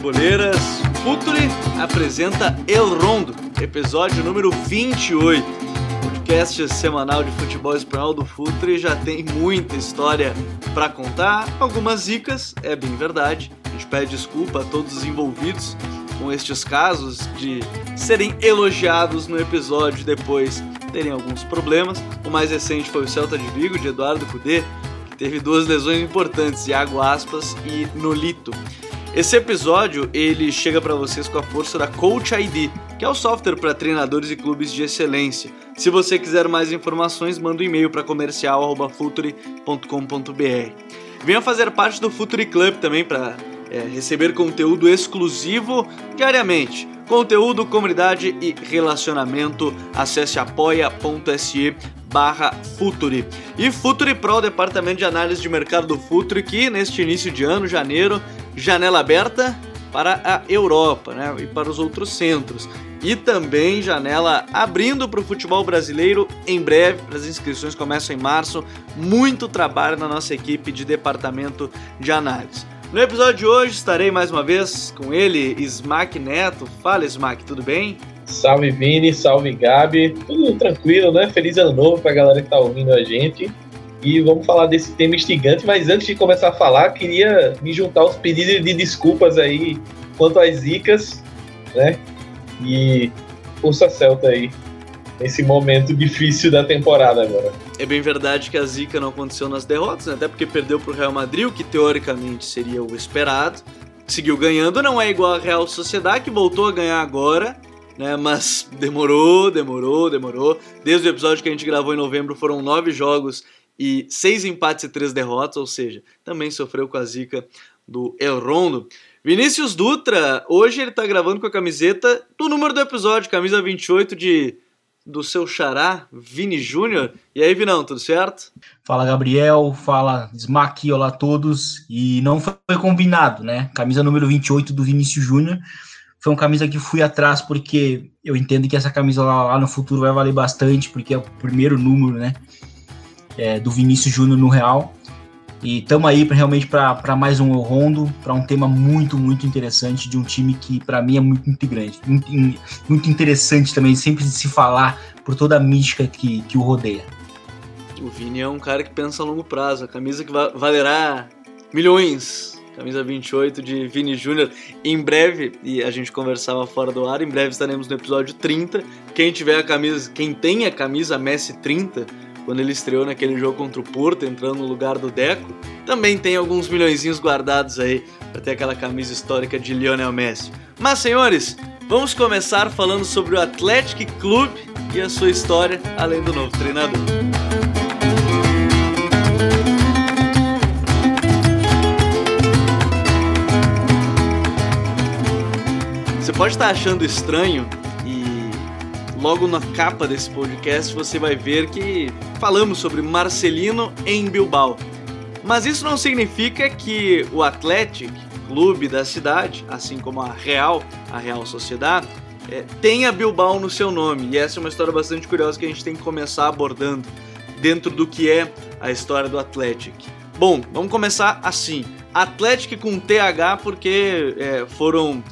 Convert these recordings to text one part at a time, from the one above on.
futeboleiras! Futuri apresenta El Rondo, episódio número 28. O podcast semanal de futebol espanhol do Futuri já tem muita história para contar, algumas zicas, é bem verdade. A gente pede desculpa a todos os envolvidos com estes casos de serem elogiados no episódio depois terem alguns problemas. O mais recente foi o Celta de Vigo, de Eduardo Cudê, teve duas lesões importantes, Iago Aspas e Nolito. Esse episódio ele chega para vocês com a força da Coach ID, que é o software para treinadores e clubes de excelência. Se você quiser mais informações, manda um e-mail para comercial@futuri.com.br. Venha fazer parte do Futuri Club também para é, receber conteúdo exclusivo diariamente. Conteúdo, comunidade e relacionamento. Acesse apoia.se barra Futuri. E Futuri Pro, departamento de análise de mercado do Futuri, que neste início de ano, janeiro, janela aberta para a Europa né, e para os outros centros. E também janela abrindo para o futebol brasileiro em breve. As inscrições começam em março. Muito trabalho na nossa equipe de departamento de análise. No episódio de hoje estarei mais uma vez com ele, Smack Neto. Fala, Smack, tudo bem? Salve Vini, salve Gabi, tudo tranquilo, né? Feliz ano novo pra galera que tá ouvindo a gente. E vamos falar desse tema instigante, mas antes de começar a falar, queria me juntar aos pedidos de desculpas aí quanto às zicas, né? E força Celta aí, nesse momento difícil da temporada agora. É bem verdade que a zica não aconteceu nas derrotas, né? até porque perdeu pro Real Madrid, o que teoricamente seria o esperado. Seguiu ganhando, não é igual a Real Sociedade, que voltou a ganhar agora, né? Mas demorou, demorou, demorou. Desde o episódio que a gente gravou em novembro foram nove jogos e seis empates e três derrotas, ou seja, também sofreu com a zica do El Rondo. Vinícius Dutra, hoje ele tá gravando com a camiseta do número do episódio, camisa 28 de do seu xará, Vini Júnior. E aí, Vinão, tudo certo? Fala, Gabriel. Fala, Smack, olá a todos. E não foi combinado, né? Camisa número 28 do Vinícius Júnior foi uma camisa que fui atrás porque eu entendo que essa camisa lá, lá no futuro vai valer bastante, porque é o primeiro número, né, é, do Vinícius Júnior no Real. E estamos aí pra, realmente para mais um Rondo, para um tema muito, muito interessante de um time que para mim é muito, muito grande, muito, muito interessante também, sempre de se falar por toda a mística que, que o rodeia. O Vini é um cara que pensa a longo prazo, a camisa que valerá milhões camisa 28 de Vini Júnior. Em breve, e a gente conversava fora do ar, em breve estaremos no episódio 30. Quem tiver a camisa, quem tem a camisa Messi 30, quando ele estreou naquele jogo contra o Porto, entrando no lugar do Deco, também tem alguns milhões guardados aí para ter aquela camisa histórica de Lionel Messi. Mas senhores, vamos começar falando sobre o Athletic Clube e a sua história, além do novo treinador. Você pode estar achando estranho logo na capa desse podcast você vai ver que falamos sobre Marcelino em Bilbao. Mas isso não significa que o Athletic, clube da cidade, assim como a Real, a Real Sociedade, é, tenha Bilbao no seu nome. E essa é uma história bastante curiosa que a gente tem que começar abordando dentro do que é a história do Athletic. Bom, vamos começar assim. Athletic com TH porque é, foram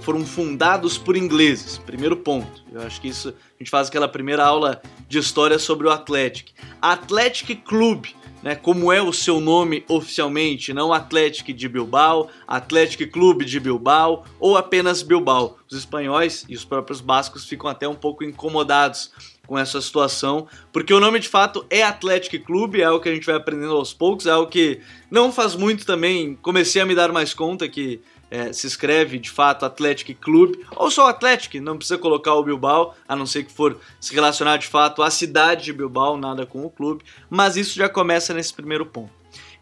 foram fundados por ingleses. Primeiro ponto. Eu acho que isso a gente faz aquela primeira aula de história sobre o Athletic. Athletic Club, né, como é o seu nome oficialmente, não Athletic de Bilbao, Athletic Clube de Bilbao ou apenas Bilbao. Os espanhóis e os próprios bascos ficam até um pouco incomodados com essa situação, porque o nome de fato é Athletic Clube, é o que a gente vai aprendendo aos poucos, é o que não faz muito também, comecei a me dar mais conta que é, se escreve de fato Athletic Clube, ou só Athletic, não precisa colocar o Bilbao, a não ser que for se relacionar de fato à cidade de Bilbao, nada com o clube, mas isso já começa nesse primeiro ponto.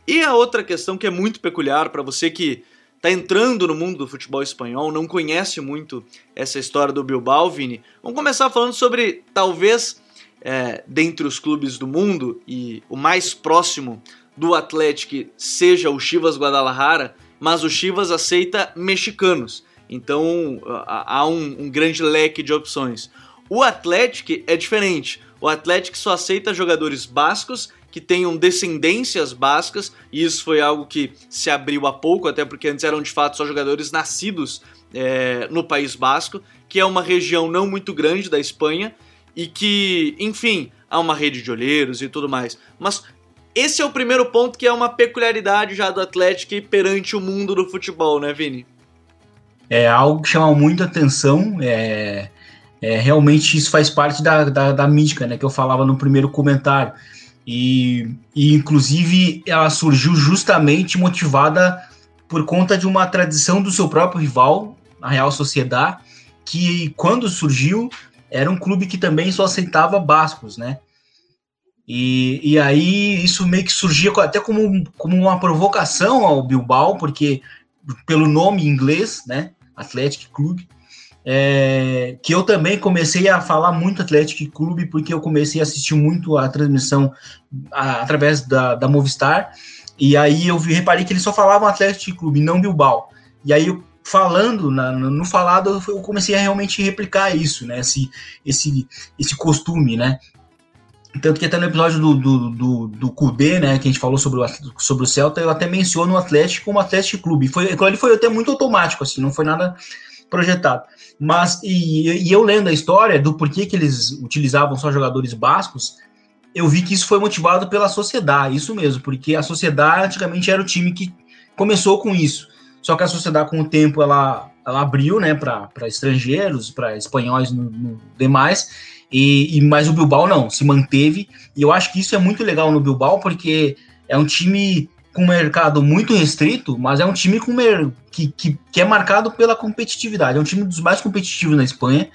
E a outra questão que é muito peculiar para você que está entrando no mundo do futebol espanhol, não conhece muito essa história do Bilbao, Vini, vamos começar falando sobre talvez é, dentre os clubes do mundo e o mais próximo do Atlético seja o Chivas Guadalajara, mas o Chivas aceita mexicanos. Então há um, um grande leque de opções. O Atlético é diferente. O Atlético só aceita jogadores bascos que tenham descendências bascas, e isso foi algo que se abriu há pouco, até porque antes eram de fato só jogadores nascidos é, no País Basco, que é uma região não muito grande da Espanha e que, enfim, há uma rede de olheiros e tudo mais. Mas esse é o primeiro ponto que é uma peculiaridade já do Atlético perante o mundo do futebol, né, Vini? É algo que chama muita atenção. É, é, realmente isso faz parte da, da, da mística, né? Que eu falava no primeiro comentário. E, e, inclusive ela surgiu justamente motivada por conta de uma tradição do seu próprio rival, a Real Sociedade, que quando surgiu era um clube que também só aceitava bascos, né? E, e aí isso meio que surgia até como, como uma provocação ao Bilbao, porque pelo nome inglês, né? Athletic Club, é, que eu também comecei a falar muito Atlético Clube, porque eu comecei a assistir muito a transmissão a, através da, da Movistar, e aí eu vi, reparei que eles só falavam Atlético Clube, não Bilbao. E aí, eu, falando, na, no falado, eu comecei a realmente replicar isso, né? Esse, esse, esse costume, né? Tanto que até no episódio do, do, do, do Cudê, né, que a gente falou sobre o, sobre o Celta, eu até menciono o Atlético como Atlético Clube. Foi, ele foi até muito automático, assim, não foi nada projetado. Mas, e, e, eu lendo a história do porquê que eles utilizavam só jogadores bascos, eu vi que isso foi motivado pela sociedade, isso mesmo, porque a sociedade antigamente era o time que começou com isso. Só que a sociedade, com o tempo, ela, ela abriu né, para estrangeiros, para espanhóis no, no demais, e, e, mas o Bilbao não, se manteve. E eu acho que isso é muito legal no Bilbao, porque é um time com um mercado muito restrito, mas é um time com que, que, que, é marcado pela competitividade. É um time dos mais competitivos na Espanha.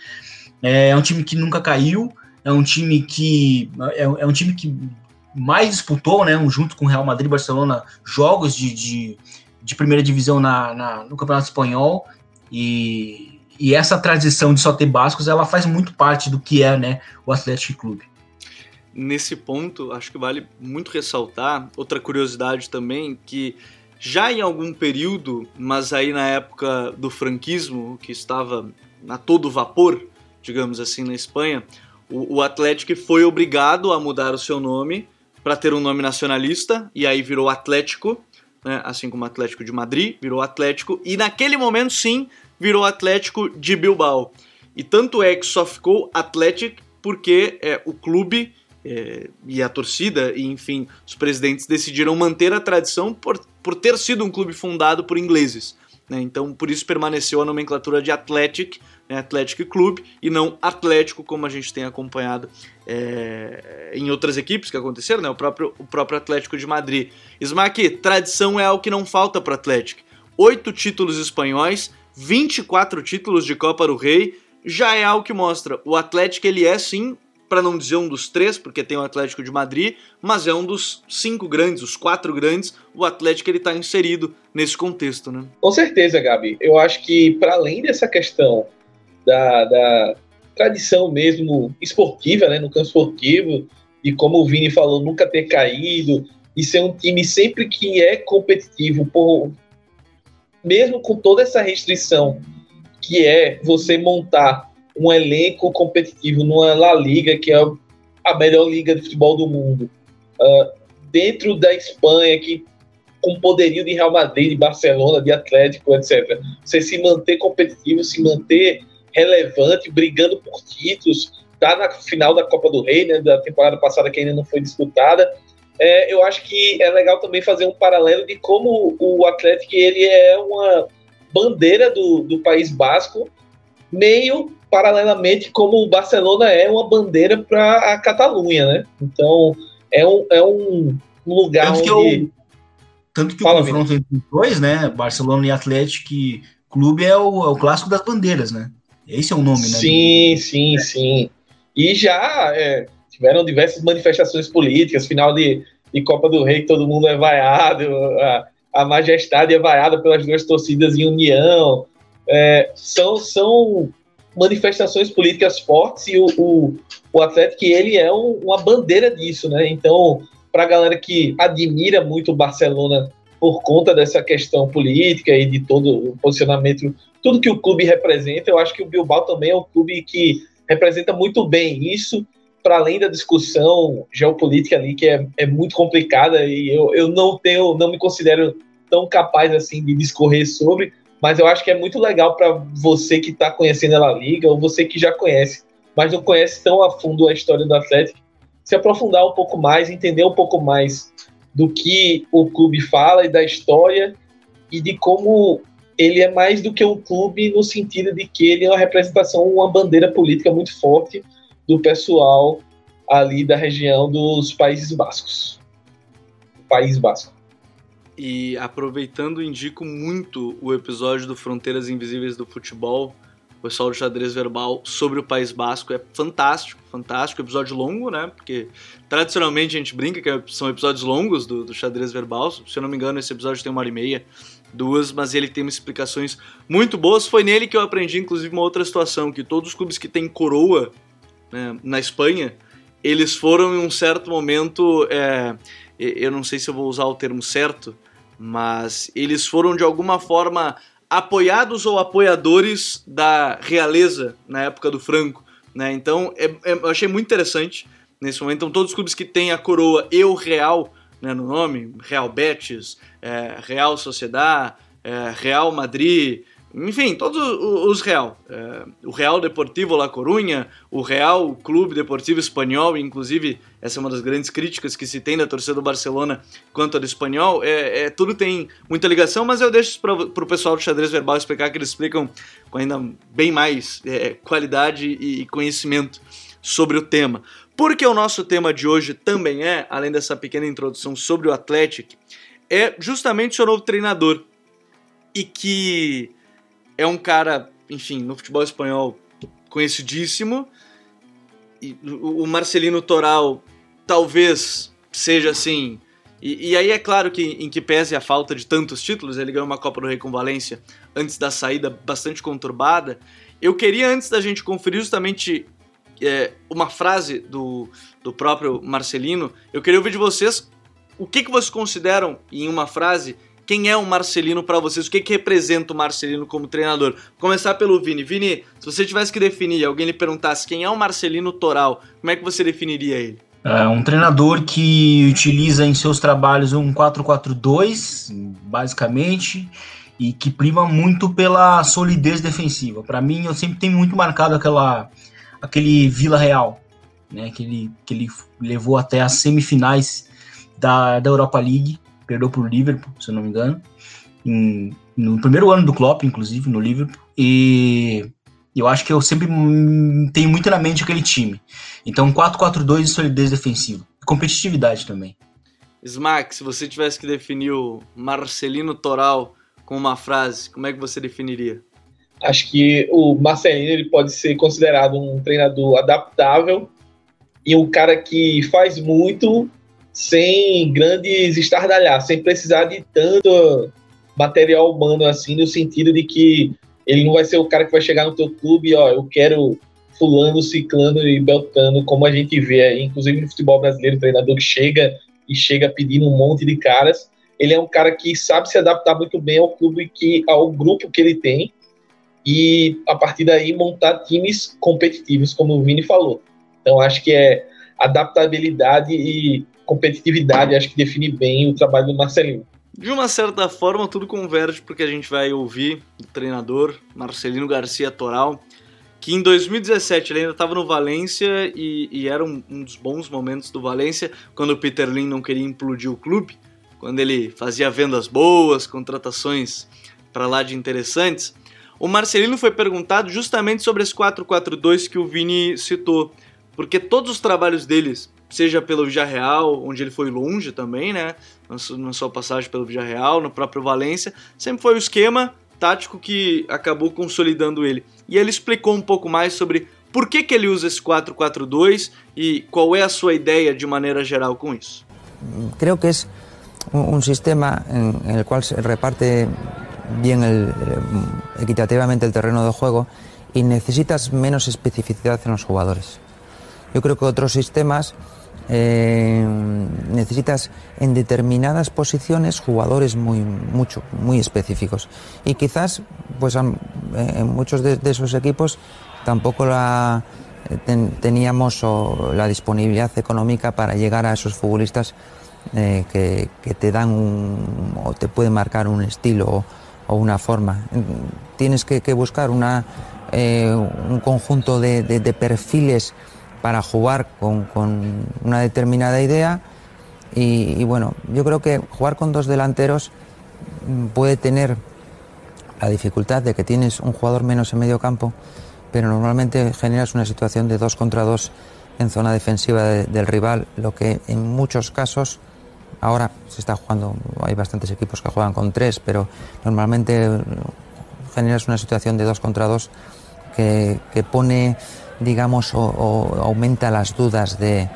É, é um time que nunca caiu. É um time que é, é um time que mais disputou, né, junto com o Real Madrid e Barcelona, jogos de, de, de primeira divisão na, na, no Campeonato Espanhol. E, e essa transição de só ter bascos, ela faz muito parte do que é né, o Atlético Clube. Nesse ponto, acho que vale muito ressaltar outra curiosidade também, que já em algum período, mas aí na época do franquismo, que estava a todo vapor, digamos assim, na Espanha, o, o Atlético foi obrigado a mudar o seu nome para ter um nome nacionalista, e aí virou Atlético, né, assim como Atlético de Madrid, virou Atlético, e naquele momento sim, virou Atlético de Bilbao. E tanto é que só ficou Atlético porque é, o clube é, e a torcida, e enfim, os presidentes decidiram manter a tradição por, por ter sido um clube fundado por ingleses. Né? Então, por isso permaneceu a nomenclatura de Athletic, né? Athletic Club, e não Atlético, como a gente tem acompanhado é, em outras equipes que aconteceram, né? o, próprio, o próprio Atlético de Madrid. Smack, tradição é algo que não falta para o Atlético. Oito títulos espanhóis, 24 títulos de Copa do Rei, já é algo que mostra o Atlético ele é sim para não dizer um dos três, porque tem o Atlético de Madrid, mas é um dos cinco grandes, os quatro grandes, o Atlético ele está inserido nesse contexto, né? Com certeza, Gabi. Eu acho que para além dessa questão da, da, tradição mesmo esportiva, né, no campo esportivo, e como o Vini falou, nunca ter caído, e ser um time sempre que é competitivo, por, mesmo com toda essa restrição que é você montar um elenco competitivo numa La Liga, que é a melhor liga de futebol do mundo, uh, dentro da Espanha, que com poderio de Real Madrid, de Barcelona, de Atlético, etc. Você se manter competitivo, se manter relevante, brigando por títulos, tá na final da Copa do Rei, né, da temporada passada que ainda não foi disputada. É, eu acho que é legal também fazer um paralelo de como o Atlético ele é uma bandeira do, do País Basco, meio paralelamente como o Barcelona é uma bandeira para a Catalunha, né? Então é um, é um lugar tanto onde... Que tanto que Fala, o confronto entre os dois, né? Barcelona e Atlético Clube é o, é o clássico das bandeiras, né? Esse é o nome, né? Sim, sim, sim. E já é, tiveram diversas manifestações políticas, final de, de Copa do Rei, todo mundo é vaiado, a, a majestade é vaiada pelas duas torcidas em união. É, são, são manifestações políticas fortes e o, o, o Atlético ele é um, uma bandeira disso, né? Então, para a galera que admira muito o Barcelona por conta dessa questão política e de todo o posicionamento, tudo que o clube representa, eu acho que o Bilbao também é um clube que representa muito bem isso para além da discussão geopolítica ali, que é, é muito complicada e eu, eu não tenho, não me considero tão capaz assim de discorrer sobre, mas eu acho que é muito legal para você que está conhecendo a Liga ou você que já conhece, mas não conhece tão a fundo a história do Atlético, se aprofundar um pouco mais, entender um pouco mais do que o clube fala e da história e de como ele é mais do que um clube no sentido de que ele é uma representação, uma bandeira política muito forte do pessoal ali da região dos Países Bascos. País Basco. E aproveitando, indico muito o episódio do Fronteiras Invisíveis do Futebol, o pessoal do xadrez verbal sobre o País Basco. É fantástico, fantástico. Episódio longo, né? Porque tradicionalmente a gente brinca que são episódios longos do, do xadrez verbal. Se eu não me engano, esse episódio tem uma hora e meia duas, mas ele tem explicações muito boas. Foi nele que eu aprendi, inclusive, uma outra situação, que todos os clubes que têm coroa né, na Espanha, eles foram em um certo momento, é, eu não sei se eu vou usar o termo certo, mas eles foram de alguma forma apoiados ou apoiadores da realeza na época do Franco. Né? Então é, é, eu achei muito interessante nesse momento. Então, todos os clubes que têm a coroa e o Real né, no nome, Real Betis, é, Real Sociedad, é, Real Madrid, enfim, todos os Real. É, o Real Deportivo La Coruña, o Real Clube Deportivo Espanhol, inclusive essa é uma das grandes críticas que se tem da torcida do Barcelona quanto a do espanhol, é, é tudo tem muita ligação, mas eu deixo para o pessoal do xadrez verbal explicar que eles explicam com ainda bem mais é, qualidade e conhecimento sobre o tema. Porque o nosso tema de hoje também é, além dessa pequena introdução sobre o Atlético, é justamente o seu novo treinador. E que é um cara, enfim, no futebol espanhol conhecidíssimo. E o Marcelino Toral talvez seja assim. E, e, aí é claro que em que pese a falta de tantos títulos, ele ganhou uma Copa do Rei com Valência antes da saída bastante conturbada. Eu queria, antes da gente conferir justamente é, uma frase do, do próprio Marcelino. Eu queria ouvir de vocês o que, que vocês consideram, em uma frase, quem é o Marcelino para vocês? O que, que representa o Marcelino como treinador? Vou começar pelo Vini. Vini, se você tivesse que definir, alguém lhe perguntasse quem é o Marcelino Toral, como é que você definiria ele? É um treinador que utiliza em seus trabalhos um 4-4-2, basicamente, e que prima muito pela solidez defensiva. Para mim, eu sempre tenho muito marcado aquela aquele Vila Real, né, que, ele, que ele levou até as semifinais da, da Europa League, perdeu para o Liverpool, se eu não me engano, em, no primeiro ano do Klopp, inclusive, no Liverpool, e eu acho que eu sempre tenho muito na mente aquele time. Então, 4-4-2 e solidez defensiva. Competitividade também. Smack, se você tivesse que definir o Marcelino Toral com uma frase, como é que você definiria? Acho que o Marcelino ele pode ser considerado um treinador adaptável e um cara que faz muito sem grandes estardalhaços, sem precisar de tanto material humano assim, no sentido de que ele não vai ser o cara que vai chegar no teu clube ó, eu quero fulano, ciclano e beltano, como a gente vê aí, inclusive no futebol brasileiro, treinador que chega e chega pedindo um monte de caras. Ele é um cara que sabe se adaptar muito bem ao clube que ao grupo que ele tem e a partir daí montar times competitivos, como o Vini falou. Então acho que é adaptabilidade e competitividade, acho que define bem o trabalho do Marcelino. De uma certa forma, tudo converge porque a gente vai ouvir o treinador Marcelino Garcia Toral, que em 2017 ele ainda estava no Valência e, e era um, um, dos bons momentos do Valência, quando o Peter Lin não queria implodir o clube, quando ele fazia vendas boas, contratações para lá de interessantes. O Marcelino foi perguntado justamente sobre esse 4-4-2 que o Vini citou, porque todos os trabalhos deles, seja pelo Villarreal, onde ele foi longe também, né, na sua passagem pelo Villarreal, no próprio Valência, sempre foi o esquema tático que acabou consolidando ele. E ele explicou um pouco mais sobre por que, que ele usa esse 4-4-2 e qual é a sua ideia de maneira geral com isso. Creio que é um sistema em qual se reparte bien el, eh, equitativamente el terreno de juego y necesitas menos especificidad en los jugadores. Yo creo que otros sistemas eh, necesitas en determinadas posiciones jugadores muy mucho muy específicos y quizás pues en muchos de, esos equipos tampoco la ten- teníamos o la disponibilidad económica para llegar a esos futbolistas eh, que, te dan un, o te pueden marcar un estilo o, una forma. Tienes que, buscar una, eh, un conjunto de perfiles para jugar con, con una determinada idea. Y, bueno, yo creo que jugar con dos delanteros mm, puede tener la dificultad de que tienes un jugador menos en medio campo, pero normalmente generas una situación de dos contra dos en zona defensiva de- del rival, lo que en muchos casos ahora se está jugando, hay bastantes equipos que juegan con tres, pero normalmente generas una situación de dos contra dos que, que pone, digamos, o, o aumenta las dudas de,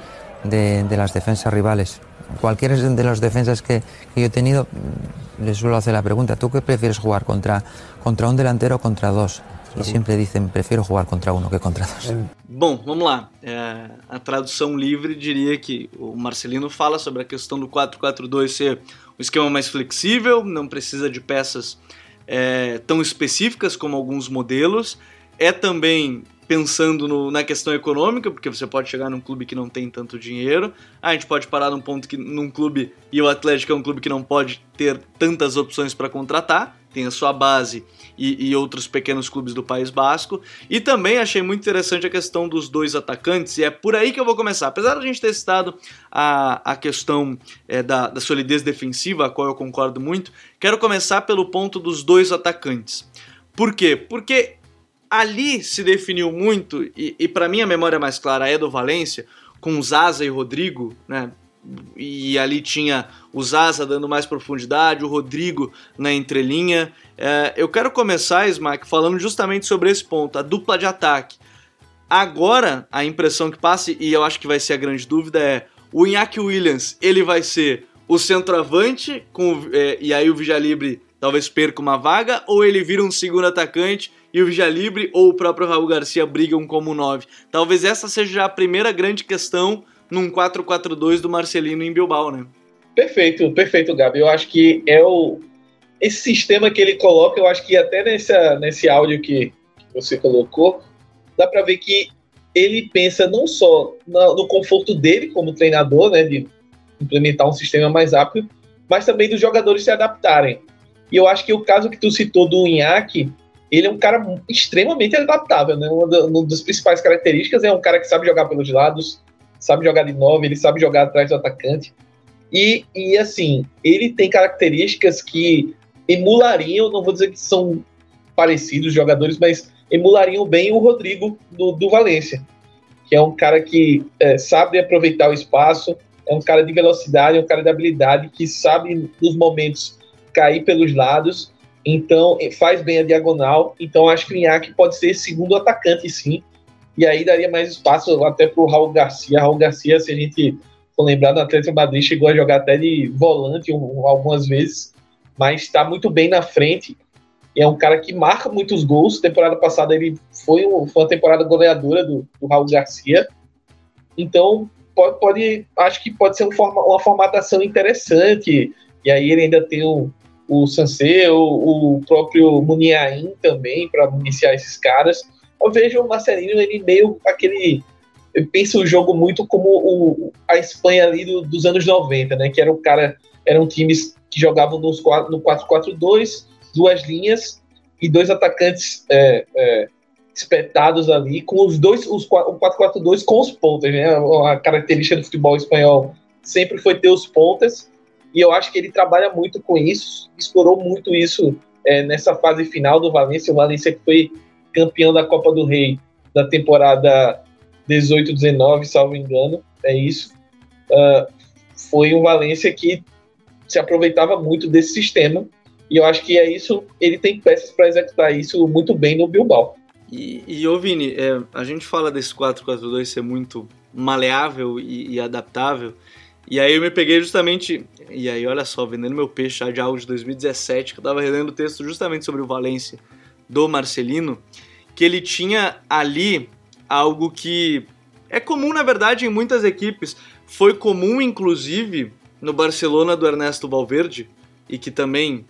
de- de las defensas rivales. Cualquiera de los defensas que, que yo he tenido, mm, les suelo hacer la pregunta, ¿tú qué prefieres jugar contra, contra un delantero o contra dos? Y siempre dicen, prefiero jugar contra uno que contra dos. Bom, vamos lá. É, a tradução livre diria que o Marcelino fala sobre a questão do 4-4-2 ser um esquema mais flexível, não precisa de peças é, tão específicas como alguns modelos. É também pensando no- na questão econômica, porque você pode chegar num clube que não tem tanto dinheiro. A gente pode parar num ponto que num clube, e o Atlético é um clube que não pode ter tantas opções para contratar, tem a sua base e, e outros pequenos clubes do País Basco. E também achei muito interessante a questão dos dois atacantes, e é por aí que eu vou começar. Apesar da gente ter citado a, a questão é, da, da solidez defensiva, a qual eu concordo muito, quero começar pelo ponto dos dois atacantes. Por quê? Porque ali se definiu muito, e, e para mim a memória mais clara é do Valência, com Zaza e Rodrigo, né? E ali tinha o Zaza dando mais profundidade, o Rodrigo na entrelinha. É, eu quero começar, Smack, falando justamente sobre esse ponto, a dupla de ataque. Agora, a impressão que passa, e eu acho que vai ser a grande dúvida, é o Iñaki Williams, ele vai ser o centroavante, com, é, e aí o Vijalibre talvez perca uma vaga, ou ele vira um segundo atacante e o Vijalibre ou o próprio Raul Garcia brigam como nove. Talvez essa seja a primeira grande questão num 4-4-2 do Marcelino em Bilbao, né? Perfeito, perfeito, Gabi. Eu acho que é o esse sistema que ele coloca, eu acho que até nessa, nesse áudio que você colocou, dá para ver que ele pensa não só na- no conforto dele como treinador, né, de implementar um sistema mais rápido, mas também dos jogadores se adaptarem. E eu acho que o caso que tu citou do Inhaque, ele é um cara extremamente adaptável, né? Uma, da- uma das principais características é um cara que sabe jogar pelos lados, sabe jogar de nove, ele sabe jogar atrás do atacante. E, e assim, ele tem características que emulariam, não vou dizer que são parecidos jogadores, mas emulariam bem o Rodrigo do, do Valência, que é um cara que é, sabe aproveitar o espaço, é um cara de velocidade, é um cara de habilidade, que sabe nos momentos cair pelos lados, então faz bem a diagonal. Então acho que o Inhaque pode ser segundo atacante, sim. E aí daria mais espaço até para o Raul Garcia. Raul Garcia, se a gente for lembrar, no Atlético Madrid chegou a jogar até de volante um, algumas vezes, mas está muito bem na frente. E é um cara que marca muitos gols. Temporada passada ele foi, um, foi uma temporada goleadora do, do Raul Garcia. Então pode, pode, acho que pode ser um forma, uma formatação interessante. E aí ele ainda tem o, o Sanseu, o próprio Muniain também para iniciar esses caras. Eu vejo o Marcelino ele meio aquele eu penso o jogo muito como o, a Espanha ali do, dos anos 90, né? Que era o cara, eram times que jogavam nos, no 4-4-2, duas linhas e dois atacantes é, é, espetados ali, com os dois, os, o 4-4-2 com os pontas, né? A característica do futebol espanhol sempre foi ter os pontas, e eu acho que ele trabalha muito com isso, explorou muito isso é, nessa fase final do Valência, o Valência que foi campeão da Copa do Rei da temporada 18, 19, salvo engano, é isso. Uh, foi um Valência que se aproveitava muito desse sistema e eu acho que é isso. Ele tem peças para executar isso muito bem no Bilbao. E, e ô Vini, é, a gente fala desse 4-4-2 ser muito maleável e, e, adaptável. E aí eu me peguei justamente. E aí, olha só, vendendo meu peixe já de algo de 2017, que eu tava relendo o texto justamente sobre o Valência do Marcelino, que ele tinha ali algo que é comum, na verdade, em muitas equipes. Foi comum, inclusive, no Barcelona do Ernesto Valverde, e que também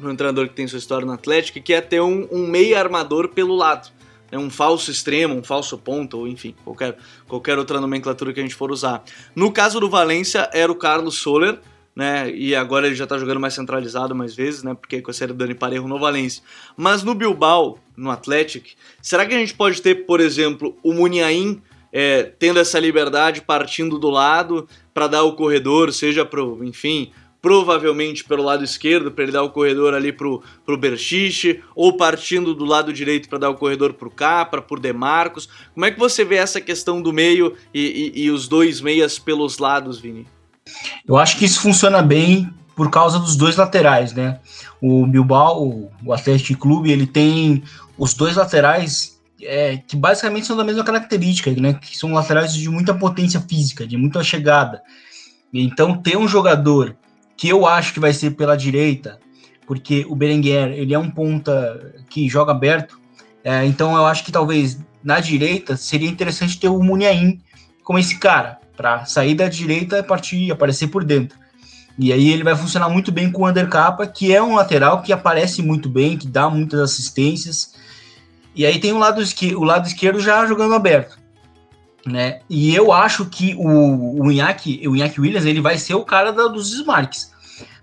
um treinador que tem sua história no Atlético, que é ter um, um meio armador pelo lado. né, um falso extremo, um falso ponto, ou enfim, qualquer, qualquer outra nomenclatura que a gente for usar. No caso do Valência, era o Carlos Soler, né? E agora ele já tá jogando mais centralizado mais vezes, né? Porque com a série Dani Parejo no Valência. Mas no Bilbao, no Athletic, será que a gente pode ter, por exemplo, o Muniain é, tendo essa liberdade partindo do lado para dar o corredor, seja pro, enfim, provavelmente pelo lado esquerdo para ele dar o corredor ali pro, pro Berchiche, ou partindo do lado direito para dar o corredor pro Capra, por Demarcos. Como é que você vê essa questão do meio e, e, e os dois meias pelos lados, Vini? Eu acho que isso funciona bem por causa dos dois laterais, né? O Bilbao, o Atlético Clube, ele tem os dois laterais é, que basicamente são da mesma característica, né? Que são laterais de muita potência física, de muita chegada. Então, ter um jogador que eu acho que vai ser pela direita, porque o Berenguer ele é um ponta que joga aberto, é, então eu acho que talvez na direita seria interessante ter o Muniain como esse cara para sair da direita e partir, aparecer por dentro. E aí ele vai funcionar muito bem com o Undercapa, que é um lateral que aparece muito bem, que dá muitas assistências. E aí tem o lado, esquerdo, o lado esquerdo já jogando aberto. Né? E eu acho que o, o, Inaki, o Williams ele vai ser o cara da, dos desmarques.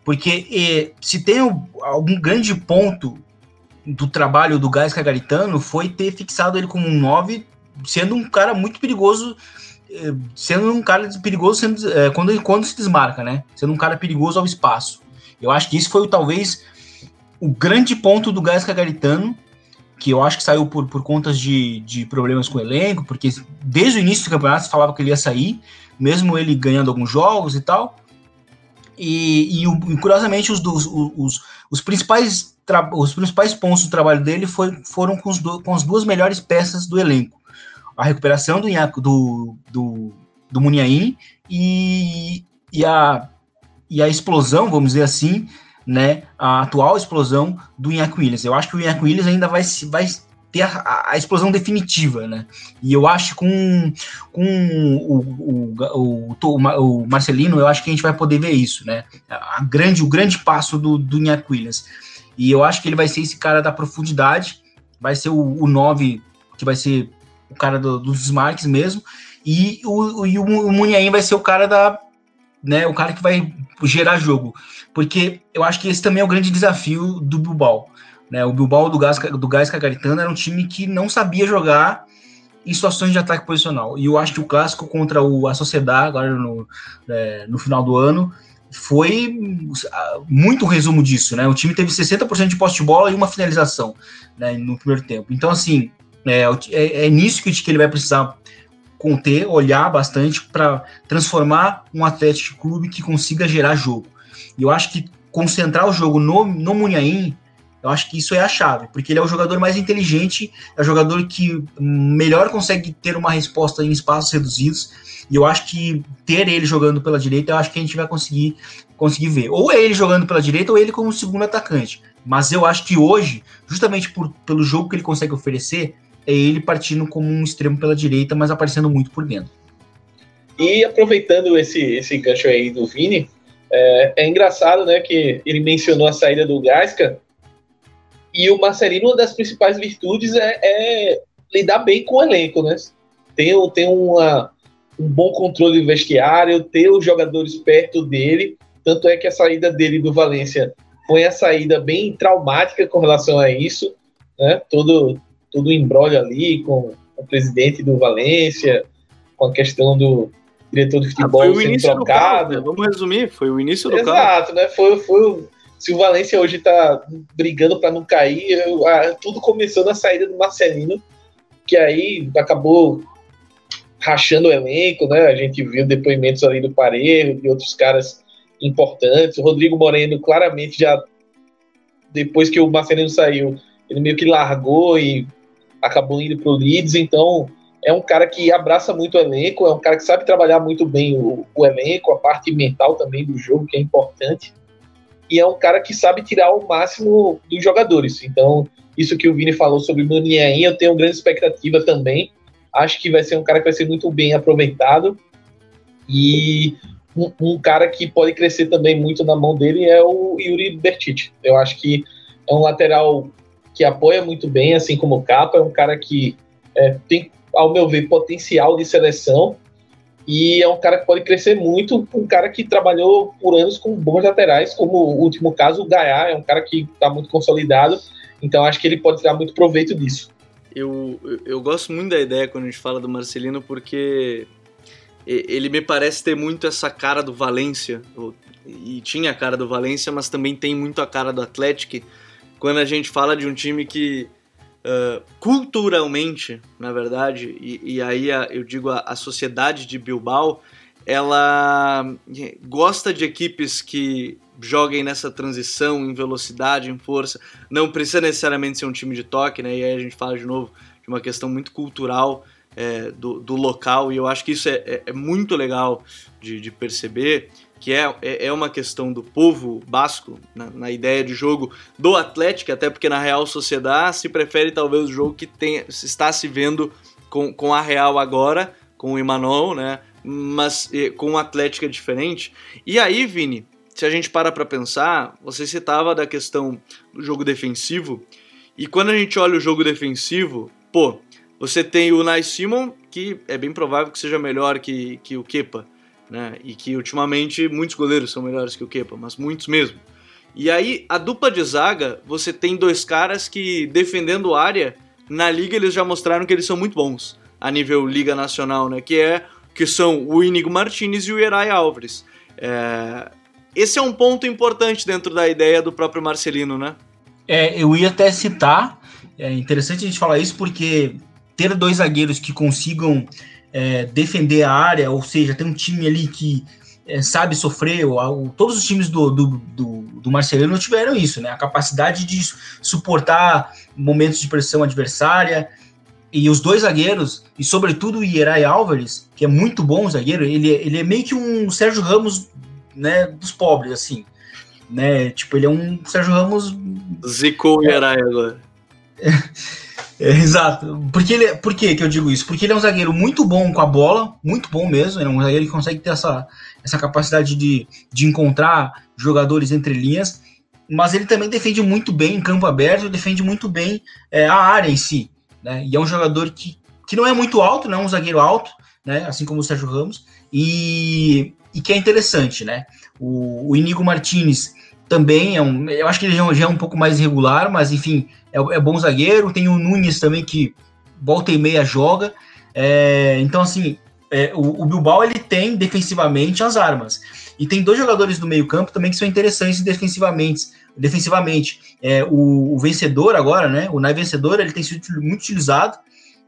Porque e, se tem algum grande ponto do trabalho do Gás Cagaritano foi ter fixado ele como um 9, sendo um cara muito perigoso sendo um cara perigoso sendo, é, quando, quando se desmarca, né? Sendo um cara perigoso ao espaço. Eu acho que isso foi talvez o grande ponto do Gás Cagaritano, que eu acho que saiu por, por contas de, de problemas com o elenco, porque desde o início do campeonato se falava que ele ia sair, mesmo ele ganhando alguns jogos e tal. E, e, curiosamente, os, os, os, os, principais, os principais pontos do trabalho dele foi, foram com, do, com as duas melhores peças do elenco a recuperação do, do, do, do e, e, a, e a explosão, vamos dizer assim, né, a atual explosão do Inhaque Williams. Eu acho que o Inhaque Williams ainda vai, vai ter a, a, explosão definitiva, né? E eu acho que com, com o, o, o, o, Marcelino, eu acho que a gente vai poder ver isso, né? A grande, o grande passo do, do Inhaque Williams. E eu acho que ele vai ser esse cara da profundidade, vai ser o, o 9 que vai ser o cara do, dos desmarques mesmo, e o, e o, o vai ser o cara da. Né, o cara que vai gerar jogo. Porque eu acho que esse também é o grande desafio do Bilbao. Né? O Bilbao do Gás, do Gás Cagaritano era um time que não sabia jogar em situações de ataque posicional. E eu acho que o clássico contra o, a Sociedade, agora no, é, no final do ano, foi muito resumo disso, né? O time teve 60% de posse de bola e uma finalização né, no primeiro tempo. Então, assim, é, é, é nisso que, ele vai precisar conter, olhar bastante para transformar um Atlético Clube que consiga gerar jogo. E eu acho que concentrar o jogo no, no Munhaim, eu acho que isso é a chave, porque ele é o jogador mais inteligente, é o jogador que melhor consegue ter uma resposta em espaços reduzidos, e eu acho que ter ele jogando pela direita, eu acho que a gente vai conseguir, conseguir ver. Ou é ele jogando pela direita, ou ele como segundo atacante. Mas eu acho que hoje, justamente por, pelo jogo que ele consegue oferecer, é ele partindo como um extremo pela direita, mas aparecendo muito por dentro. E aproveitando esse, esse gancho aí do Vini, é, é engraçado né, que ele mencionou a saída do Gasca, e o Marcelino, uma das principais virtudes é, é lidar bem com o elenco, né? Tem, tem uma, um bom controle do vestiário, ter os jogadores perto dele, tanto é que a saída dele do Valência foi a saída bem traumática com relação a isso, né? Todo, todo o embrólio ali com o presidente do Valência, com a questão do diretor de futebol ah, sendo trocado. né? Vamos resumir, foi o início do Exato, né? Foi, foi se o Valência hoje está brigando para não cair, eu, a, tudo começou na saída do Marcelino, que aí acabou rachando o elenco, né? A gente viu depoimentos ali do Pareiro, de outros caras importantes. O Rodrigo Moreno, claramente, já depois que o Marcelino saiu, ele meio que largou e acabou indo para o Leeds, então é um cara que abraça muito o elenco, é um cara que sabe trabalhar muito bem o, o, elenco, a parte mental também do jogo, que é importante, e é um cara que sabe tirar o máximo dos jogadores. Então, isso que o Vini falou sobre o Muniain, eu tenho grande expectativa também. Acho que vai ser um cara que vai ser muito bem aproveitado. E um, um cara que pode crescer também muito na mão dele é o Yuri Bertite. Eu acho que é um lateral que apoia muito bem, assim como o Capa, é um cara que é, tem, ao meu ver, potencial de seleção e é um cara que pode crescer muito, um cara que trabalhou por anos com bons laterais, como o último caso, o Gaiá, é um cara que está muito consolidado, então acho que ele pode tirar muito proveito disso. Eu, eu gosto muito da ideia quando a gente fala do Marcelino, porque ele me parece ter muito essa cara do Valência, e tinha a cara do Valência, mas também tem muito a cara do Atlético, quando a gente fala de um time que uh, culturalmente, na verdade, e, e aí a, eu digo a, a, sociedade de Bilbao, ela gosta de equipes que joguem nessa transição em velocidade, em força. Não precisa necessariamente ser um time de toque, né? E aí a gente fala de novo de uma questão muito cultural é, do, do, local, e eu acho que isso é, é, é muito legal de, de perceber que é, é, é uma questão do povo basco, na, na, ideia de jogo do Atlético, até porque na Real Sociedade se prefere talvez o jogo que tem, está se vendo com, com a Real agora, com o Imanol, né? Mas com o Atlético é diferente. E aí, Vini, se a gente para para pensar, você citava da questão do jogo defensivo, e quando a gente olha o jogo defensivo, pô, você tem o Nice Simon, que é bem provável que seja melhor que, que o Kepa né? E que ultimamente muitos goleiros são melhores que o Kepa, mas muitos mesmo. E aí, a dupla de zaga, você tem dois caras que, defendendo área, na liga eles já mostraram que eles são muito bons, a nível Liga Nacional, né? Que, é, que são o Inigo Martinez e o Eray Alves. É, esse é um ponto importante dentro da ideia do próprio Marcelino, né? É, eu ia até citar, é interessante a gente falar isso porque ter dois zagueiros que consigam é, defender a área, ou seja, tem um time ali que é, sabe sofrer, ou, ou, todos os times do, do, do, do Marcelino tiveram isso, né? A capacidade de suportar momentos de pressão adversária. E os dois zagueiros, e sobretudo o Ierai Álvares, que é muito bom zagueiro, ele, ele é meio que um Sérgio Ramos né, dos pobres, assim. Né? Tipo, ele é um Sérgio Ramos. Zicou o Ierai agora. É, exato. Porque ele, por que eu digo isso? Porque ele é um zagueiro muito bom com a bola, muito bom mesmo. Ele é um zagueiro que consegue ter essa, essa capacidade de, de encontrar jogadores entre linhas, mas ele também defende muito bem em campo aberto, defende muito bem é, a área em si. Né? E é um jogador que, que não é muito alto, não é um zagueiro alto, né? assim como o Sérgio Ramos, e, e que é interessante. Né? O, o Inigo Martinez também é um. Eu acho que ele já é um pouco mais irregular, mas enfim, é, é bom zagueiro. Tem o Nunes também que volta e meia joga. É, então, assim, é, o, o, Bilbao ele tem defensivamente as armas. E tem dois jogadores do meio-campo também que são interessantes defensivamente. defensivamente. É, o, o, vencedor agora, né? O Nai Vencedor, ele tem sido muito utilizado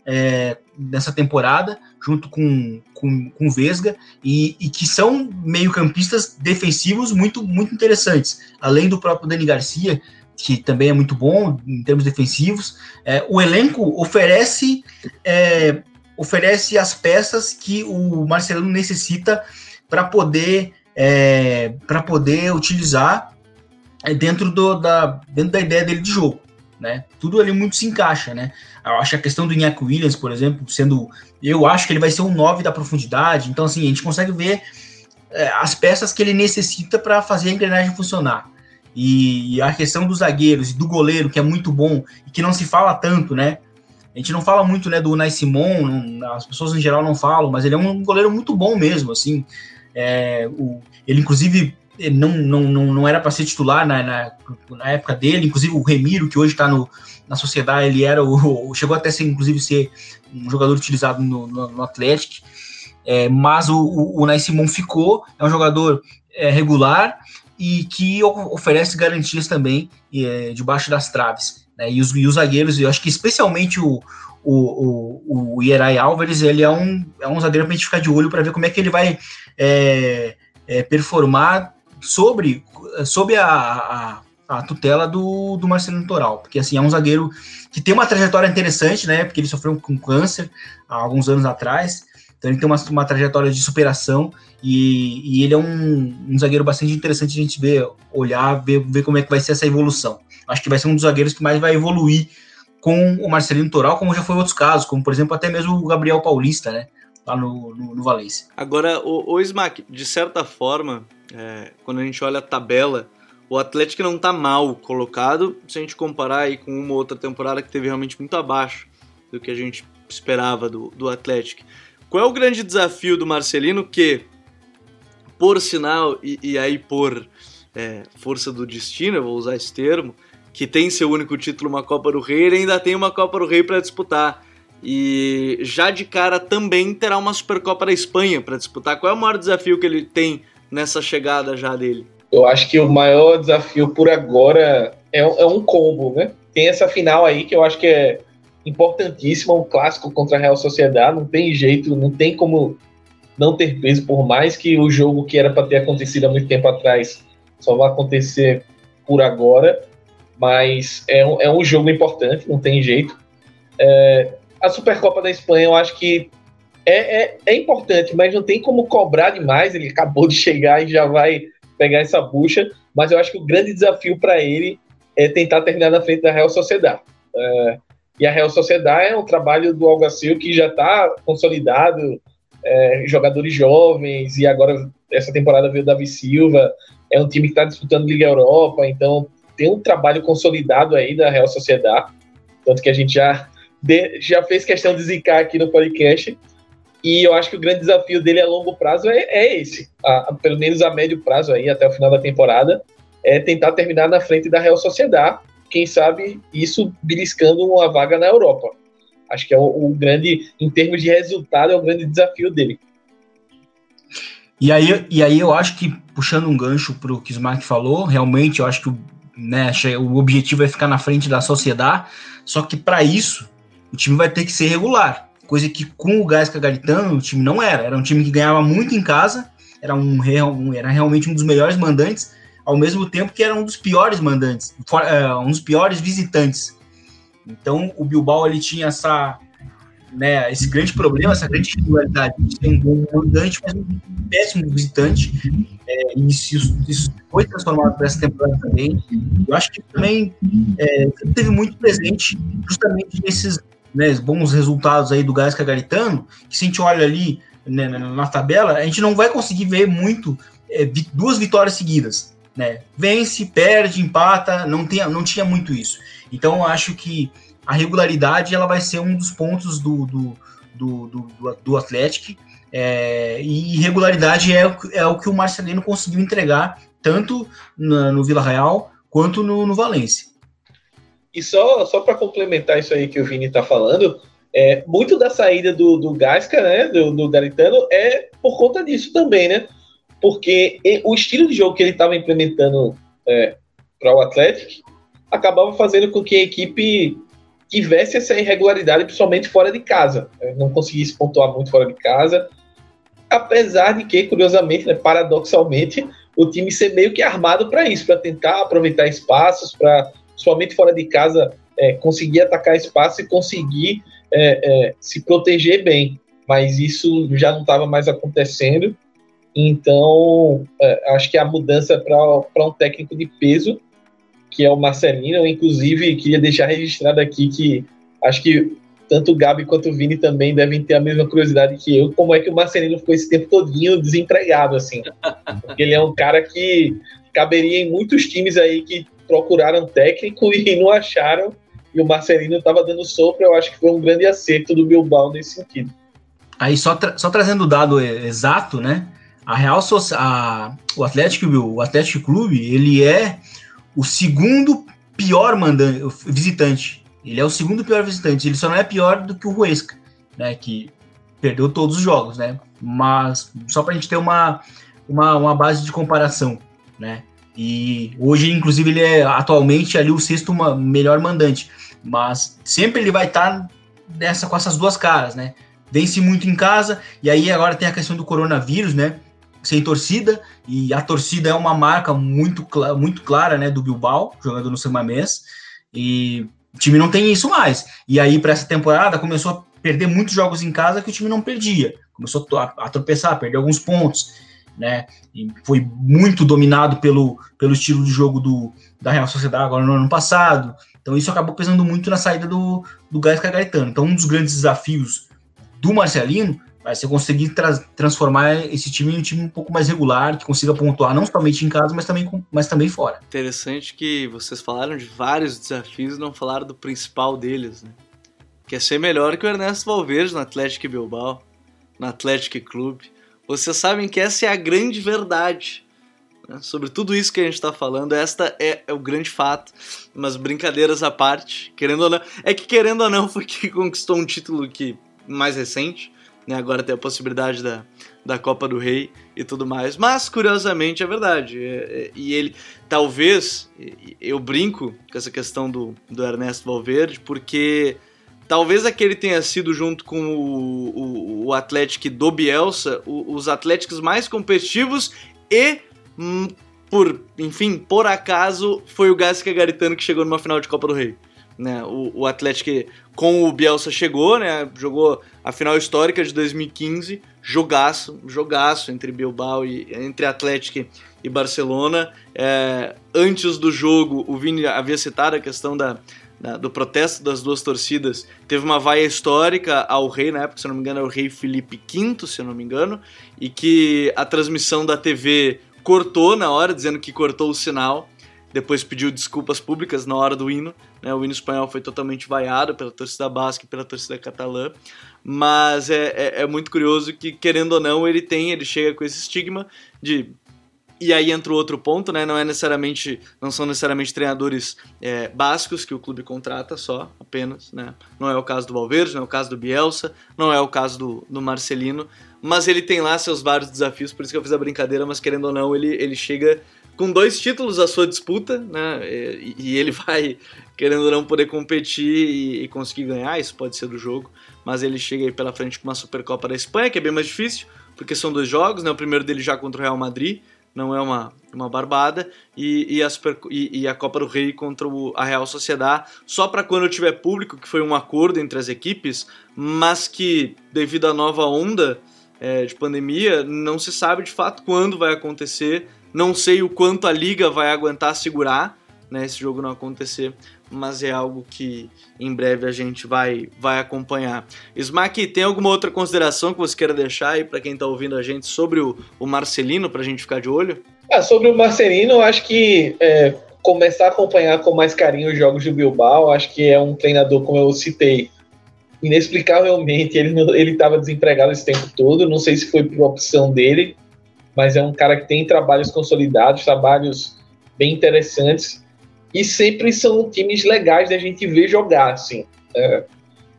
é, nessa temporada, junto com, com, com Vesga, e, e que são meio-campistas defensivos muito, muito interessantes. Além do próprio Dani Garcia, que também é muito bom em termos defensivos. É, o elenco oferece é, oferece as peças que o Marcelino necessita para poder é, para poder utilizar dentro, do, da, dentro da ideia dele de jogo. Né? Tudo ali muito se encaixa, né? Eu acho a questão do Iñaki Williams, por exemplo, sendo. Eu acho que ele vai ser um 9 da profundidade. Então, assim, a gente consegue ver é, as peças que ele necessita para fazer a engrenagem funcionar. E a questão dos zagueiros e do goleiro, que é muito bom e que não se fala tanto, né? A gente não fala muito, né, do Unai Simon, as pessoas em geral não falam, mas ele é um goleiro muito bom mesmo, assim. É, o, ele, inclusive, não, não, não, não era para ser titular na, na, na, época dele, inclusive o Remiro, que hoje está na sociedade, ele era o, chegou até ser, inclusive, ser um jogador utilizado no, no, no Atlético, é, mas o, o, o Simon ficou, é um jogador é, regular, e que oferece garantias também é, debaixo das traves. Né? E, os, e os zagueiros, eu acho que especialmente o, o, o, o Ierai Álvares, ele é um, é um zagueiro para a gente ficar de olho para ver como é que ele vai é, é, performar sobre, sobre a, a, a, tutela do, do Marcelo Toral, porque assim, é um zagueiro que tem uma trajetória interessante, né, porque ele sofreu com câncer há alguns anos atrás, então ele tem uma, uma trajetória de superação e, e ele é um, um, zagueiro bastante interessante a gente ver, olhar, ver, ver como é que vai ser essa evolução. Acho que vai ser um dos zagueiros que mais vai evoluir com o Marcelino Toral, como já foi outros casos, como por exemplo até mesmo o Gabriel Paulista, né? Lá no, no, no Valência. Agora, o, o Smack, de certa forma, é, quando a gente olha a tabela, o Atlético não está mal colocado se a gente comparar aí com uma outra temporada que teve realmente muito abaixo do que a gente esperava do, do Atlético. Qual é o grande desafio do Marcelino que, por sinal, e, e aí por é, força do destino, eu vou usar esse termo, que tem seu único título, uma Copa do Rei, ele ainda tem uma Copa do Rei para disputar. E já de cara também terá uma Supercopa da Espanha para disputar. Qual é o maior desafio que ele tem nessa chegada já dele? Eu acho que o maior desafio por agora é, é um combo, né? Tem essa final aí que eu acho que é importantíssima, um clássico contra a Real Sociedade, não tem jeito, não tem como não ter peso, por mais que o jogo que era para ter acontecido há muito tempo atrás só vai acontecer por agora, mas é um, é um jogo importante, não tem jeito. É, a Supercopa da Espanha eu acho que é, é, é importante, mas não tem como cobrar demais, ele acabou de chegar e já vai pegar essa bucha, mas eu acho que o grande desafio para ele é tentar terminar na frente da Real Sociedade. É, e a Real Sociedade é um trabalho do Algacil que já está consolidado, é, jogadores jovens, e agora essa temporada veio o Davi Silva, é um time que está disputando Liga Europa, então tem um trabalho consolidado aí da Real Sociedade, tanto que a gente já, de, já fez questão de zicar aqui no podcast, e eu acho que o grande desafio dele a longo prazo é, é esse, a, a, pelo menos a médio prazo aí, até o final da temporada, é tentar terminar na frente da Real Sociedade, quem sabe isso beliscando uma vaga na Europa. Acho que é o, o grande, em termos de resultado, é o grande desafio dele. E aí, e aí eu acho que, puxando um gancho para o que o Smack falou, realmente eu acho que né, o objetivo é ficar na frente da sociedade, só que para isso o time vai ter que ser regular coisa que com o Gás Garitano o time não era. Era um time que ganhava muito em casa, era, um, era realmente um dos melhores mandantes, ao mesmo tempo que era um dos piores mandantes, é, um dos piores visitantes. Então o Bilbao ele tinha essa, né, esse grande problema, essa grande dificuldade de ter um bom mandante, mas um péssimo visitante. É, e isso, isso, foi transformado para essa temporada também. Eu acho que também é, teve muito presente justamente nesses né, bons resultados aí do Gás Garitano, que se a gente olha ali né, na tabela, a gente não vai conseguir ver muito é, duas vitórias seguidas. Né? Vence, perde, empata, não, tem, não tinha muito isso. Então acho que a regularidade ela vai ser um dos pontos do, do, do, do, do Atlético. É, e regularidade é, é o que o Marcelino conseguiu entregar tanto no, no Vila Real quanto no, no Valência. E só, só para complementar isso aí que o Vini está falando, é, muito da saída do, do Gasca, né, do, do Garitano, é por conta disso também, né? Porque o estilo de jogo que ele estava implementando é, para o Atlético acabava fazendo com que a equipe tivesse essa irregularidade, principalmente fora de casa. Né? Não conseguisse pontuar muito fora de casa. Apesar de que, curiosamente, né, paradoxalmente, o time ser meio que armado para isso, para tentar aproveitar espaços, para somente fora de casa, é, conseguir atacar espaço e conseguir é, é, se proteger bem. Mas isso já não estava mais acontecendo. Então, é, acho que a mudança para um técnico de peso, que é o Marcelino, eu, inclusive queria deixar registrado aqui que acho que tanto o Gabi quanto o Vini também devem ter a mesma curiosidade que eu, como é que o Marcelino ficou esse tempo todinho desempregado, assim. Porque ele é um cara que caberia em muitos times aí que procuraram técnico e não acharam. E o Marcelino estava dando sopro, eu acho que foi um grande acerto do Bilbao nesse sentido. Aí, só, tra só trazendo o dado exato, né? A Real a, o Atlético o Atlético Clube, ele é o segundo pior mandante, visitante. Ele é o segundo pior visitante. Ele só não é pior do que o Huesca, né? Que perdeu todos os jogos, né? Mas só para a gente ter uma, uma, uma base de comparação, né? E hoje, inclusive, ele é atualmente ali o sexto melhor mandante. Mas sempre ele vai estar tá nessa com essas duas caras, né? Vence muito em casa, e aí agora tem a questão do coronavírus, né? Sem torcida, e a torcida é uma marca muito, muito clara, né? Do Bilbao, jogando no Samamés. E o time não tem isso mais. E aí, para essa temporada, começou a perder muitos jogos em casa que o time não perdia. Começou a, a tropeçar, perder alguns pontos né? E foi muito dominado pelo, pelo estilo de jogo do, da Real Sociedade agora no ano passado. Então isso acabou pesando muito na saída do, do Gás Gaetano. Então um dos grandes desafios do Marcelino Vai ser conseguir tra transformar esse time em um time um pouco mais regular, que consiga pontuar não somente em casa, mas também, mas também fora. Interessante que vocês falaram de vários desafios e não falaram do principal deles, né? Que é ser melhor que o Ernesto Valverde no Atlético Bilbao, no Atlético Clube. Vocês sabem que essa é a grande verdade. Né? Sobre tudo isso que a gente está falando, esta é, é, o grande fato. Mas brincadeiras à parte, querendo ou não. É que querendo ou não foi que conquistou um título que mais recente né? Agora tem a possibilidade da, da Copa do Rei e tudo mais. Mas, curiosamente, é verdade. É, é, e ele, talvez, eu brinco com essa questão do, do Ernesto Valverde, porque talvez aquele tenha sido, junto com o, o, o Atlético do Bielsa, o, os Atléticos mais competitivos e. Hum, por, enfim, por acaso, foi o Gasca Garitano que chegou numa final de Copa do Rei. Né? O, o Atlético com o Bielsa chegou, né? Jogou a final histórica de 2015, jogaço, jogaço entre Bilbao e entre Atlético e Barcelona. É, antes do jogo, o Vini havia citado a questão da, da, do protesto das duas torcidas. Teve uma vaia histórica ao rei, na época, se não me engano, era o rei Felipe V, se não me engano, e que a transmissão da TV cortou na hora, dizendo que cortou o sinal depois pediu desculpas públicas na hora do hino. Né? O hino espanhol foi totalmente vaiado pela torcida basca e pela torcida catalã. Mas é, é, é, muito curioso que, querendo ou não, ele tem, ele chega com esse estigma de. E aí entra o outro ponto, né? Não é necessariamente, não são necessariamente treinadores é, bascos que o clube contrata só, apenas, né? Não é o caso do Valverde, não é o caso do Bielsa, não é o caso do, do Marcelino, mas ele tem lá seus vários desafios, por isso que eu fiz a brincadeira, mas querendo ou não, ele, ele chega com dois títulos à sua disputa, né? E, e ele vai, querendo ou não, poder competir e, e, conseguir ganhar, isso pode ser do jogo, mas ele chega aí pela frente com uma Supercopa da Espanha, que é bem mais difícil, porque são dois jogos, né? O primeiro dele já contra o Real Madrid, não é uma, uma barbada, e, e, a, Super, e, e a Copa do Rei contra o, a Real Sociedade, só para quando tiver público, que foi um acordo entre as equipes, mas que, devido à nova onda é, de pandemia, não se sabe de fato quando vai acontecer não sei o quanto a liga vai aguentar segurar, né, esse jogo não acontecer, mas é algo que em breve a gente vai, vai acompanhar. Smack, tem alguma outra consideração que você queira deixar aí para quem está ouvindo a gente sobre o, o Marcelino, para a gente ficar de olho? É, sobre o Marcelino, eu acho que é, começar a acompanhar com mais carinho os jogos do Bilbao, acho que é um treinador, como eu citei, inexplicavelmente, ele estava desempregado esse tempo todo, não sei se foi por opção dele, mas é um cara que tem trabalhos consolidados, trabalhos bem interessantes e sempre são times legais da gente ver jogar, assim. É,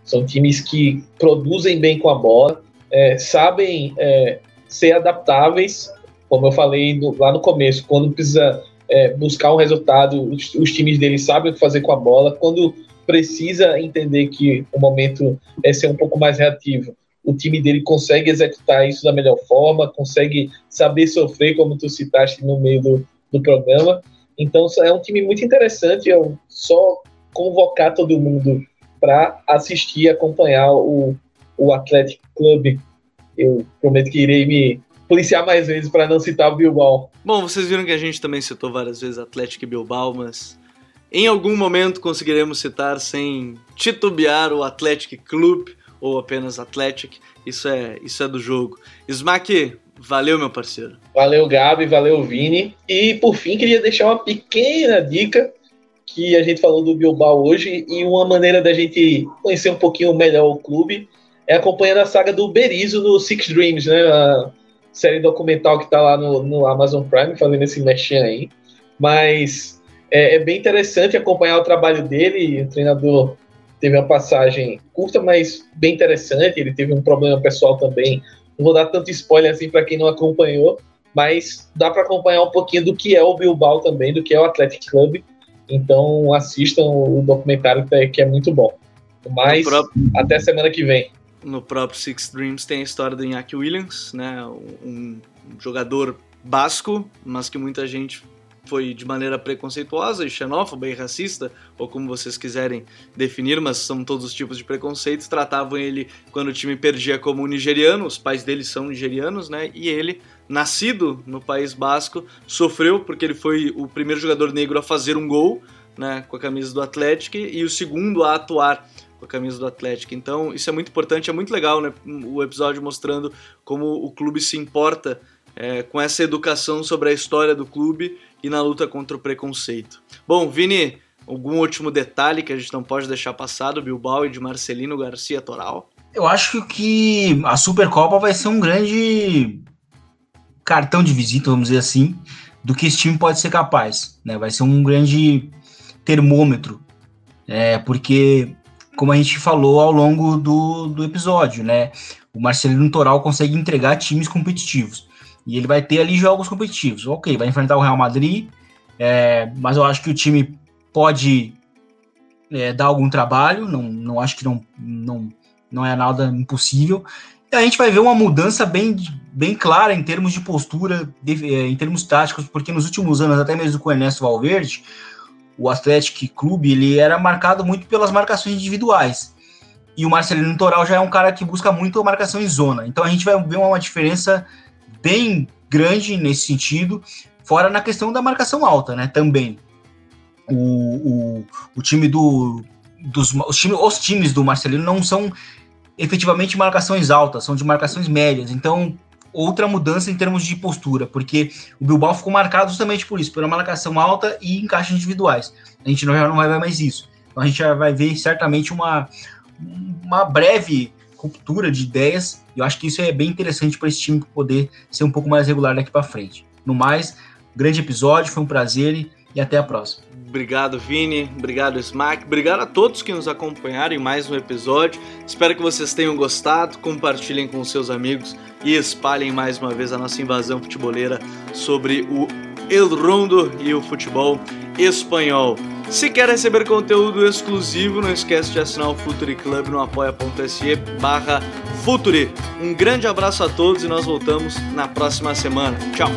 são times que produzem bem com a bola, é, sabem é, ser adaptáveis, como eu falei no, lá no começo, quando precisa é, buscar um resultado, os, os, times deles sabem o que fazer com a bola, quando precisa entender que o momento é ser um pouco mais reativo, o time dele consegue executar isso da melhor forma, consegue saber sofrer, como tu citaste no meio do, do programa. Então é um time muito interessante. Eu só convocar todo mundo para assistir, acompanhar o, o Athletic Club. Eu prometo que irei me policiar mais vezes para não citar o Bilbao. Bom, vocês viram que a gente também citou várias vezes Atlético e Bilbao, mas em algum momento conseguiremos citar sem titubear o Atlético Clube ou apenas Athletic, isso é, isso é do jogo. Smack, valeu meu parceiro. Valeu Gabi, valeu Vini. E por fim queria deixar uma pequena dica que a gente falou do Bilbao hoje e uma maneira da gente conhecer um pouquinho melhor o clube é acompanhando a saga do Berizzo no Six Dreams, né? A série documental que está lá no, no, Amazon Prime, fazendo esse mexer aí. Mas é, é, bem interessante acompanhar o trabalho dele, o treinador teve uma passagem curta, mas bem interessante. Ele teve um problema pessoal também. Não vou dar tanto spoiler assim para quem não acompanhou, mas dá para acompanhar um pouquinho do que é o Bilbao também, do que é o Athletic Club. Então assistam o documentário que é muito bom. Mas próprio, até semana que vem. No próprio Six Dreams tem a história do Iñaki Williams, né? Um, um jogador basco, mas que muita gente foi de maneira preconceituosa e xenófoba e racista, ou como vocês quiserem definir, mas são todos os tipos de preconceitos, tratavam ele quando o time perdia como nigeriano, os pais dele são nigerianos, né? E ele, nascido no País Basco, sofreu porque ele foi o primeiro jogador negro a fazer um gol, né, com a camisa do Atlético e o segundo a atuar com a camisa do Atlético. Então, isso é muito importante, é muito legal, né? O episódio mostrando como o clube se importa é, com essa educação sobre a história do clube e na luta contra o preconceito. Bom, Vini, algum último detalhe que a gente não pode deixar passar do Bilbao e de Marcelino Garcia Toral? Eu acho que a Supercopa vai ser um grande cartão de visita, vamos dizer assim, do que esse time pode ser capaz. Né? Vai ser um grande termômetro, é, porque, como a gente falou ao longo do, do episódio, né? o Marcelino Toral consegue entregar times competitivos. E ele vai ter ali jogos competitivos. Ok, vai enfrentar o Real Madrid, é, mas eu acho que o time pode é, dar algum trabalho, não, não acho que não, não, não é nada impossível. E a gente vai ver uma mudança bem, bem clara em termos de postura, é, em termos táticos, porque nos últimos anos, até mesmo com o Ernesto Valverde, o Atlético Clube ele era marcado muito pelas marcações individuais. E o Marcelino Toral já é um cara que busca muito a marcação em zona. Então a gente vai ver uma diferença bem grande nesse sentido, fora na questão da marcação alta, né? Também. O, o, o time do. Dos, os, time, os times do Marcelino não são efetivamente marcações altas, são de marcações médias. Então, outra mudança em termos de postura, porque o Bilbao ficou marcado justamente por isso, pela marcação alta e encaixes individuais. A gente não, já não vai ver mais isso. Então, a gente já vai ver certamente uma, uma breve ruptura de ideias. E eu acho que isso é bem interessante para esse time poder ser um pouco mais regular daqui para frente. No mais, grande episódio, foi um prazer e até a próxima. Obrigado, Vini. Obrigado, Smack. Obrigado a todos que nos acompanharam em mais um episódio. Espero que vocês tenham gostado. Compartilhem com seus amigos e espalhem mais uma vez a nossa invasão futeboleira sobre o El Rondo e o futebol espanhol. Se quer receber conteúdo exclusivo, não esquece de assinar o Futuri Club no apoia.se barra Futuri. Um grande abraço a todos e nós voltamos na próxima semana. Tchau!